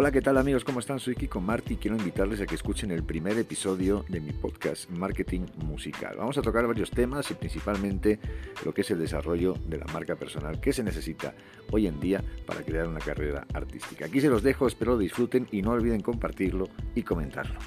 Hola, ¿qué tal amigos? ¿Cómo están? Soy Kiko Marti y quiero invitarles a que escuchen el primer episodio de mi podcast Marketing Musical. Vamos a tocar varios temas y principalmente lo que es el desarrollo de la marca personal que se necesita hoy en día para crear una carrera artística. Aquí se los dejo, espero lo disfruten y no olviden compartirlo y comentarlo.